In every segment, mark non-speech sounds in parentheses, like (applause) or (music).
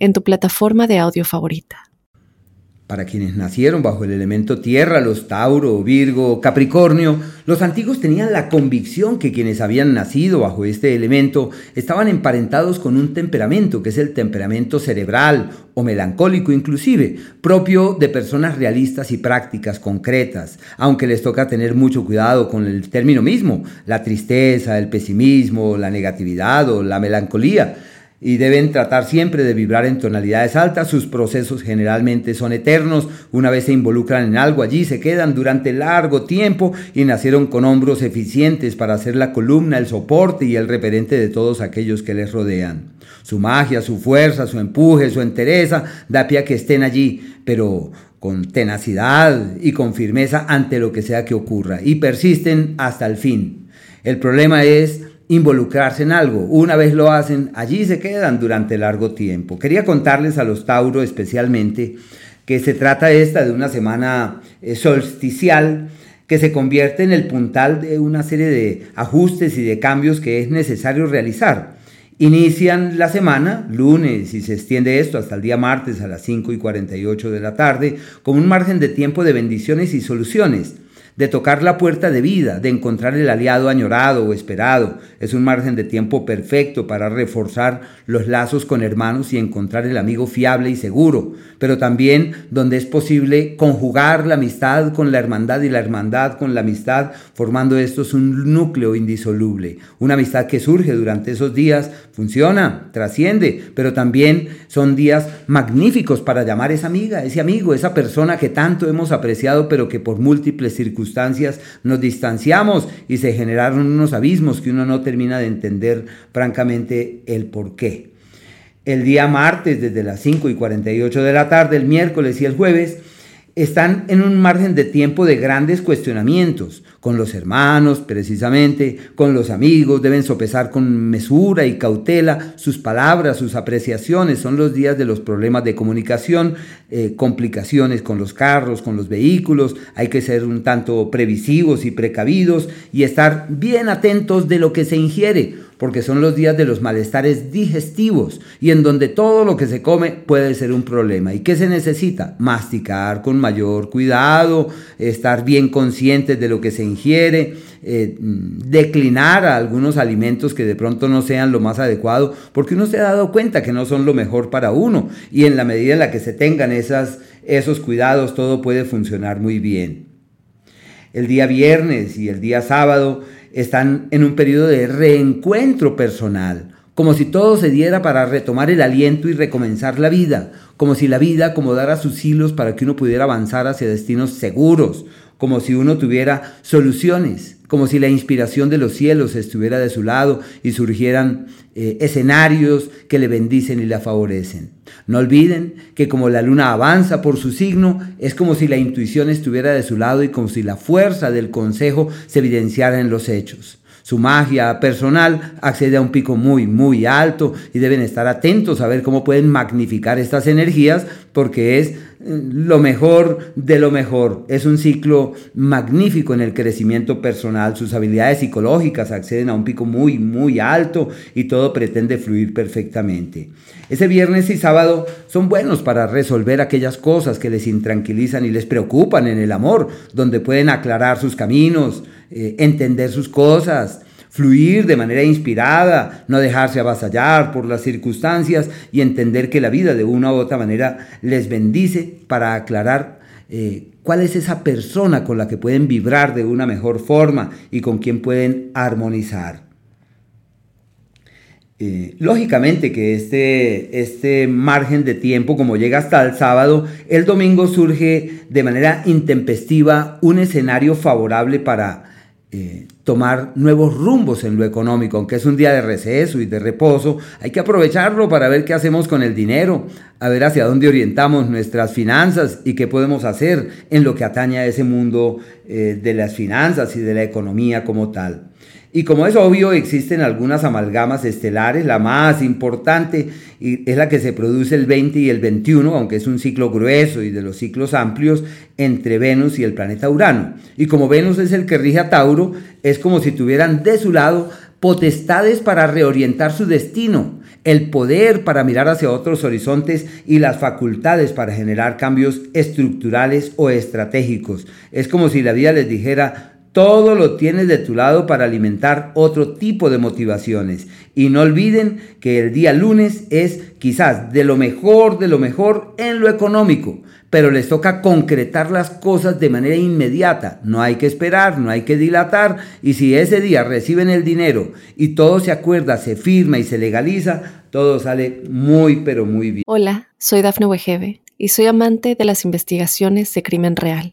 en tu plataforma de audio favorita. Para quienes nacieron bajo el elemento tierra, los Tauro, Virgo, Capricornio, los antiguos tenían la convicción que quienes habían nacido bajo este elemento estaban emparentados con un temperamento, que es el temperamento cerebral o melancólico inclusive, propio de personas realistas y prácticas, concretas, aunque les toca tener mucho cuidado con el término mismo, la tristeza, el pesimismo, la negatividad o la melancolía y deben tratar siempre de vibrar en tonalidades altas. Sus procesos generalmente son eternos. Una vez se involucran en algo, allí se quedan durante largo tiempo y nacieron con hombros eficientes para ser la columna, el soporte y el referente de todos aquellos que les rodean. Su magia, su fuerza, su empuje, su entereza da pie a que estén allí, pero con tenacidad y con firmeza ante lo que sea que ocurra y persisten hasta el fin. El problema es involucrarse en algo. Una vez lo hacen, allí se quedan durante largo tiempo. Quería contarles a los Tauro especialmente que se trata esta de una semana eh, solsticial que se convierte en el puntal de una serie de ajustes y de cambios que es necesario realizar. Inician la semana, lunes, y se extiende esto hasta el día martes a las 5 y 48 de la tarde, con un margen de tiempo de bendiciones y soluciones de tocar la puerta de vida, de encontrar el aliado añorado o esperado. Es un margen de tiempo perfecto para reforzar los lazos con hermanos y encontrar el amigo fiable y seguro, pero también donde es posible conjugar la amistad con la hermandad y la hermandad con la amistad, formando estos un núcleo indisoluble. Una amistad que surge durante esos días, funciona, trasciende, pero también son días magníficos para llamar a esa amiga, ese amigo, esa persona que tanto hemos apreciado, pero que por múltiples circunstancias nos distanciamos y se generaron unos abismos que uno no termina de entender francamente el por qué. El día martes desde las 5 y 48 de la tarde, el miércoles y el jueves, están en un margen de tiempo de grandes cuestionamientos, con los hermanos precisamente, con los amigos, deben sopesar con mesura y cautela sus palabras, sus apreciaciones, son los días de los problemas de comunicación, eh, complicaciones con los carros, con los vehículos, hay que ser un tanto previsivos y precavidos y estar bien atentos de lo que se ingiere porque son los días de los malestares digestivos y en donde todo lo que se come puede ser un problema. ¿Y qué se necesita? Masticar con mayor cuidado, estar bien conscientes de lo que se ingiere, eh, declinar a algunos alimentos que de pronto no sean lo más adecuado, porque uno se ha dado cuenta que no son lo mejor para uno y en la medida en la que se tengan esas, esos cuidados todo puede funcionar muy bien. El día viernes y el día sábado están en un periodo de reencuentro personal, como si todo se diera para retomar el aliento y recomenzar la vida, como si la vida acomodara sus hilos para que uno pudiera avanzar hacia destinos seguros, como si uno tuviera soluciones, como si la inspiración de los cielos estuviera de su lado y surgieran eh, escenarios que le bendicen y la favorecen. No olviden que como la luna avanza por su signo, es como si la intuición estuviera de su lado y como si la fuerza del consejo se evidenciara en los hechos. Su magia personal accede a un pico muy, muy alto y deben estar atentos a ver cómo pueden magnificar estas energías porque es lo mejor de lo mejor. Es un ciclo magnífico en el crecimiento personal. Sus habilidades psicológicas acceden a un pico muy, muy alto y todo pretende fluir perfectamente. Ese viernes y sábado son buenos para resolver aquellas cosas que les intranquilizan y les preocupan en el amor, donde pueden aclarar sus caminos, eh, entender sus cosas, fluir de manera inspirada, no dejarse avasallar por las circunstancias y entender que la vida de una u otra manera les bendice para aclarar eh, cuál es esa persona con la que pueden vibrar de una mejor forma y con quien pueden armonizar. Eh, lógicamente que este, este margen de tiempo, como llega hasta el sábado, el domingo surge de manera intempestiva un escenario favorable para eh, tomar nuevos rumbos en lo económico, aunque es un día de receso y de reposo, hay que aprovecharlo para ver qué hacemos con el dinero, a ver hacia dónde orientamos nuestras finanzas y qué podemos hacer en lo que atañe a ese mundo eh, de las finanzas y de la economía como tal. Y como es obvio, existen algunas amalgamas estelares. La más importante es la que se produce el 20 y el 21, aunque es un ciclo grueso y de los ciclos amplios entre Venus y el planeta Urano. Y como Venus es el que rige a Tauro, es como si tuvieran de su lado potestades para reorientar su destino, el poder para mirar hacia otros horizontes y las facultades para generar cambios estructurales o estratégicos. Es como si la vida les dijera, todo lo tienes de tu lado para alimentar otro tipo de motivaciones. Y no olviden que el día lunes es quizás de lo mejor, de lo mejor en lo económico, pero les toca concretar las cosas de manera inmediata. No hay que esperar, no hay que dilatar. Y si ese día reciben el dinero y todo se acuerda, se firma y se legaliza, todo sale muy, pero muy bien. Hola, soy Dafne Wegebe y soy amante de las investigaciones de crimen real.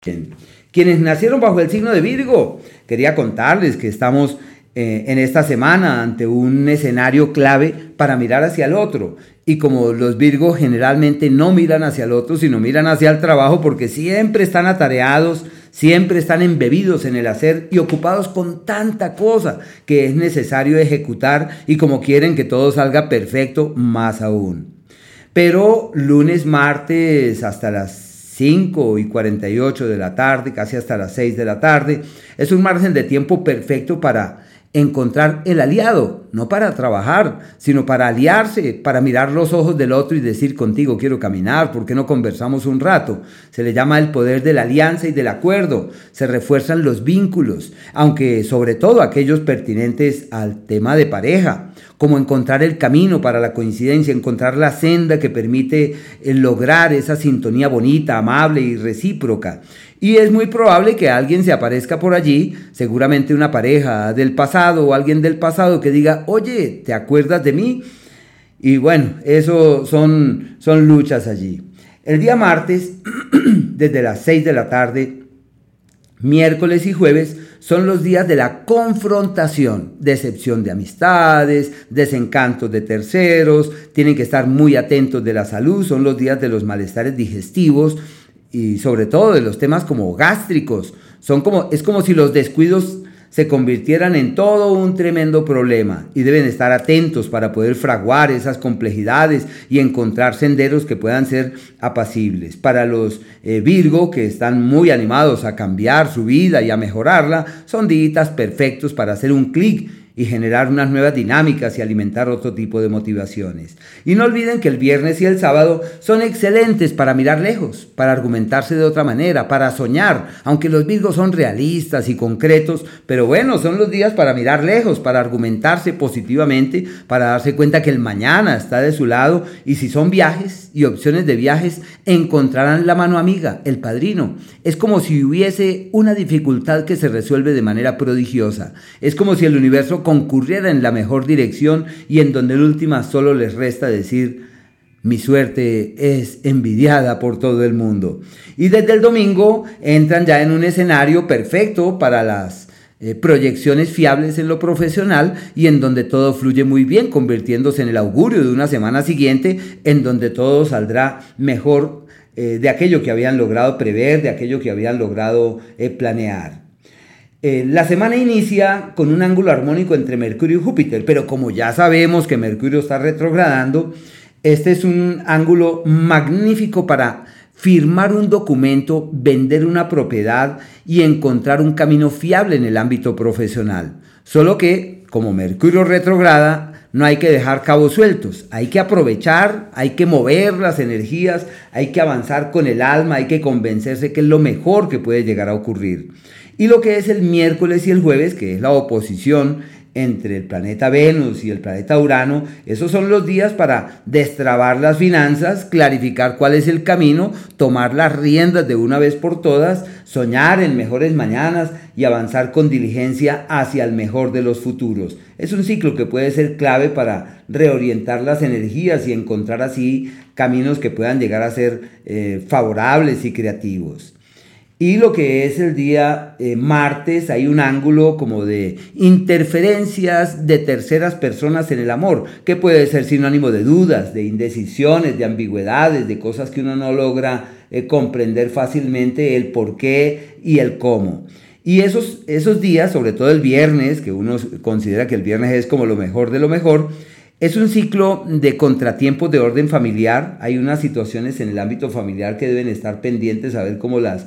quienes nacieron bajo el signo de Virgo. Quería contarles que estamos eh, en esta semana ante un escenario clave para mirar hacia el otro. Y como los Virgos generalmente no miran hacia el otro, sino miran hacia el trabajo porque siempre están atareados, siempre están embebidos en el hacer y ocupados con tanta cosa que es necesario ejecutar y como quieren que todo salga perfecto, más aún. Pero lunes, martes, hasta las 5 y 48 de la tarde, casi hasta las 6 de la tarde. Es un margen de tiempo perfecto para encontrar el aliado, no para trabajar, sino para aliarse, para mirar los ojos del otro y decir contigo quiero caminar, ¿por qué no conversamos un rato? Se le llama el poder de la alianza y del acuerdo, se refuerzan los vínculos, aunque sobre todo aquellos pertinentes al tema de pareja como encontrar el camino para la coincidencia, encontrar la senda que permite eh, lograr esa sintonía bonita, amable y recíproca. Y es muy probable que alguien se aparezca por allí, seguramente una pareja del pasado o alguien del pasado que diga, oye, ¿te acuerdas de mí? Y bueno, eso son, son luchas allí. El día martes, (clears throat) desde las 6 de la tarde, miércoles y jueves, son los días de la confrontación, decepción de amistades, desencantos de terceros, tienen que estar muy atentos de la salud, son los días de los malestares digestivos y sobre todo de los temas como gástricos. Son como, es como si los descuidos se convirtieran en todo un tremendo problema y deben estar atentos para poder fraguar esas complejidades y encontrar senderos que puedan ser apacibles. Para los eh, Virgo, que están muy animados a cambiar su vida y a mejorarla, son días perfectos para hacer un clic y generar unas nuevas dinámicas y alimentar otro tipo de motivaciones. Y no olviden que el viernes y el sábado son excelentes para mirar lejos, para argumentarse de otra manera, para soñar, aunque los Virgos son realistas y concretos, pero bueno, son los días para mirar lejos, para argumentarse positivamente, para darse cuenta que el mañana está de su lado y si son viajes y opciones de viajes, encontrarán la mano amiga, el padrino. Es como si hubiese una dificultad que se resuelve de manera prodigiosa. Es como si el universo concurriera en la mejor dirección y en donde el última solo les resta decir, mi suerte es envidiada por todo el mundo. Y desde el domingo entran ya en un escenario perfecto para las eh, proyecciones fiables en lo profesional y en donde todo fluye muy bien, convirtiéndose en el augurio de una semana siguiente en donde todo saldrá mejor eh, de aquello que habían logrado prever, de aquello que habían logrado eh, planear. Eh, la semana inicia con un ángulo armónico entre Mercurio y Júpiter, pero como ya sabemos que Mercurio está retrogradando, este es un ángulo magnífico para firmar un documento, vender una propiedad y encontrar un camino fiable en el ámbito profesional. Solo que, como Mercurio retrograda, no hay que dejar cabos sueltos, hay que aprovechar, hay que mover las energías, hay que avanzar con el alma, hay que convencerse que es lo mejor que puede llegar a ocurrir. Y lo que es el miércoles y el jueves, que es la oposición entre el planeta Venus y el planeta Urano, esos son los días para destrabar las finanzas, clarificar cuál es el camino, tomar las riendas de una vez por todas, soñar en mejores mañanas y avanzar con diligencia hacia el mejor de los futuros. Es un ciclo que puede ser clave para reorientar las energías y encontrar así caminos que puedan llegar a ser eh, favorables y creativos. Y lo que es el día eh, martes, hay un ángulo como de interferencias de terceras personas en el amor, que puede ser sinónimo de dudas, de indecisiones, de ambigüedades, de cosas que uno no logra eh, comprender fácilmente el por qué y el cómo. Y esos, esos días, sobre todo el viernes, que uno considera que el viernes es como lo mejor de lo mejor, es un ciclo de contratiempos de orden familiar. Hay unas situaciones en el ámbito familiar que deben estar pendientes a ver cómo las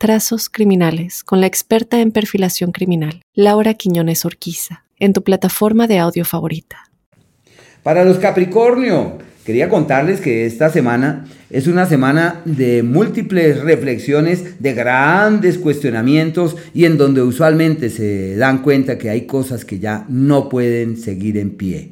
Trazos Criminales con la experta en perfilación criminal, Laura Quiñones Orquiza, en tu plataforma de audio favorita. Para los Capricornio, quería contarles que esta semana es una semana de múltiples reflexiones, de grandes cuestionamientos y en donde usualmente se dan cuenta que hay cosas que ya no pueden seguir en pie.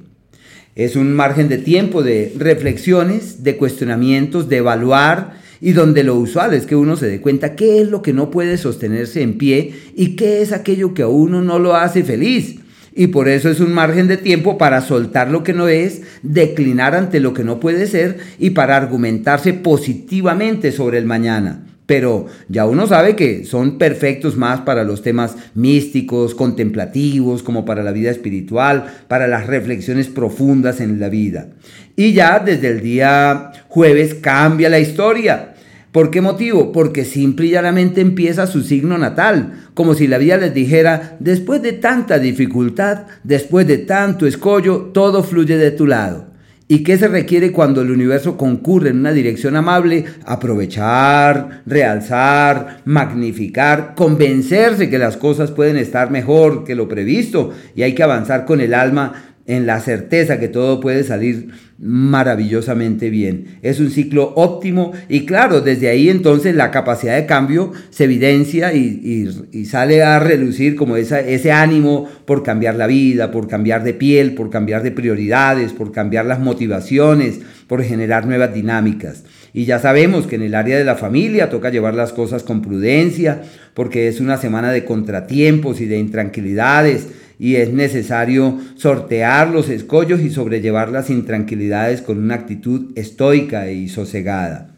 Es un margen de tiempo de reflexiones, de cuestionamientos, de evaluar y donde lo usual es que uno se dé cuenta qué es lo que no puede sostenerse en pie y qué es aquello que a uno no lo hace feliz. Y por eso es un margen de tiempo para soltar lo que no es, declinar ante lo que no puede ser y para argumentarse positivamente sobre el mañana pero ya uno sabe que son perfectos más para los temas místicos, contemplativos, como para la vida espiritual, para las reflexiones profundas en la vida. Y ya desde el día jueves cambia la historia. ¿Por qué motivo? Porque simple y llanamente empieza su signo natal, como si la vida les dijera, después de tanta dificultad, después de tanto escollo, todo fluye de tu lado. ¿Y qué se requiere cuando el universo concurre en una dirección amable? Aprovechar, realzar, magnificar, convencerse que las cosas pueden estar mejor que lo previsto y hay que avanzar con el alma en la certeza que todo puede salir maravillosamente bien. Es un ciclo óptimo y claro, desde ahí entonces la capacidad de cambio se evidencia y, sale a relucir como ese ánimo por cambiar la vida, por cambiar de piel, por cambiar de prioridades, por cambiar las motivaciones, por generar nuevas dinámicas. Y ya sabemos que en el área de la familia toca llevar las cosas con prudencia, porque es una semana de contratiempos y de intranquilidades y es necesario sortear los escollos y sobrellevar las intranquilidades con una actitud estoica y sosegada.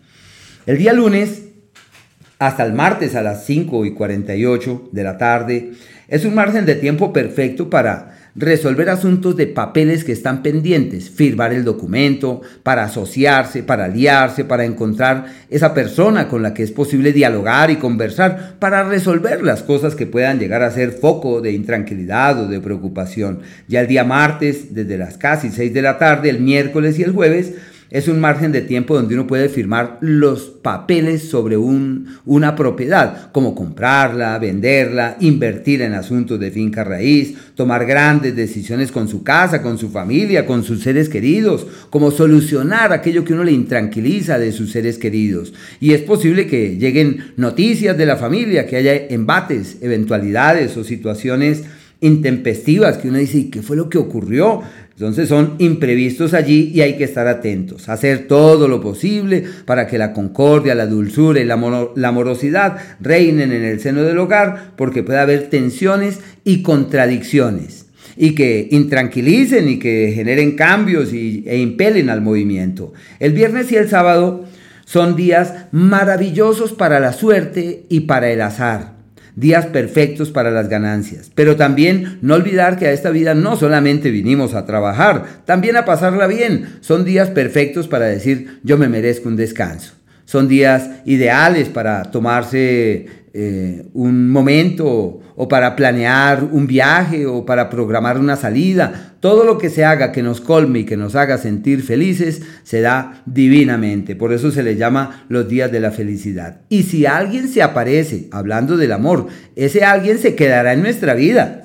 El día lunes, hasta el martes a las 5 y 48 de la tarde, es un margen de tiempo perfecto para resolver asuntos de papeles que están pendientes, firmar el documento, para asociarse, para aliarse, para encontrar esa persona con la que es posible dialogar y conversar, para resolver las cosas que puedan llegar a ser foco de intranquilidad o de preocupación. Ya el día martes, desde las casi 6 de la tarde, el miércoles y el jueves, es un margen de tiempo donde uno puede firmar los papeles sobre un, una propiedad, como comprarla, venderla, invertir en asuntos de finca raíz, tomar grandes decisiones con su casa, con su familia, con sus seres queridos, como solucionar aquello que uno le intranquiliza de sus seres queridos. Y es posible que lleguen noticias de la familia, que haya embates, eventualidades o situaciones intempestivas que uno dice, ¿y qué fue lo que ocurrió? Entonces son imprevistos allí y hay que estar atentos, hacer todo lo posible para que la concordia, la dulzura y la, amorosidad reinen en el seno del hogar, porque puede haber tensiones y contradicciones y que intranquilicen y que generen cambios y, e impelen al movimiento. El viernes y el sábado son días maravillosos para la suerte y para el azar días perfectos para las ganancias. Pero también no olvidar que a esta vida no solamente vinimos a trabajar, también a pasarla bien. Son días perfectos para decir yo me merezco un descanso. Son días ideales para tomarse eh, un momento o para planear un viaje o para programar una salida. Todo lo que se haga que nos colme y que nos haga sentir felices se da divinamente. Por eso se le llama los días de la felicidad. Y si alguien se aparece hablando del amor, ese alguien se quedará en nuestra vida.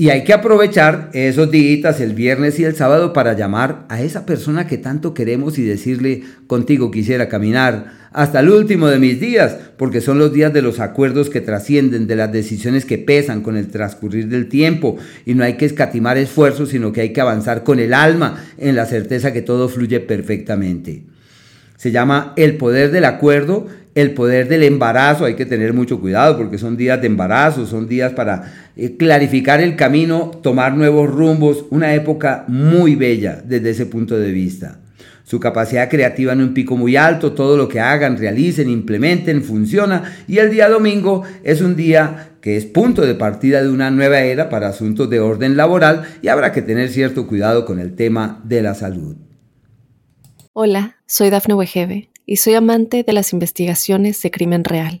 Y hay que aprovechar esos días, el viernes y el sábado, para llamar a esa persona que tanto queremos y decirle, contigo quisiera caminar hasta el último de mis días, porque son los días de los acuerdos que trascienden, de las decisiones que pesan con el transcurrir del tiempo, y no hay que escatimar esfuerzos, sino que hay que avanzar con el alma en la certeza que todo fluye perfectamente. Se llama el poder del acuerdo el poder del embarazo, hay que tener mucho cuidado porque son días de embarazo, son días para eh, clarificar el camino, tomar nuevos rumbos, una época muy bella desde ese punto de vista. Su capacidad creativa en un pico muy alto, todo lo que hagan, realicen, implementen, funciona. Y el día domingo es un día que es punto de partida de una nueva era para asuntos de orden laboral y habrá que tener cierto cuidado con el tema de la salud. Hola, soy Dafne Wegebe y soy amante de las investigaciones de crimen real.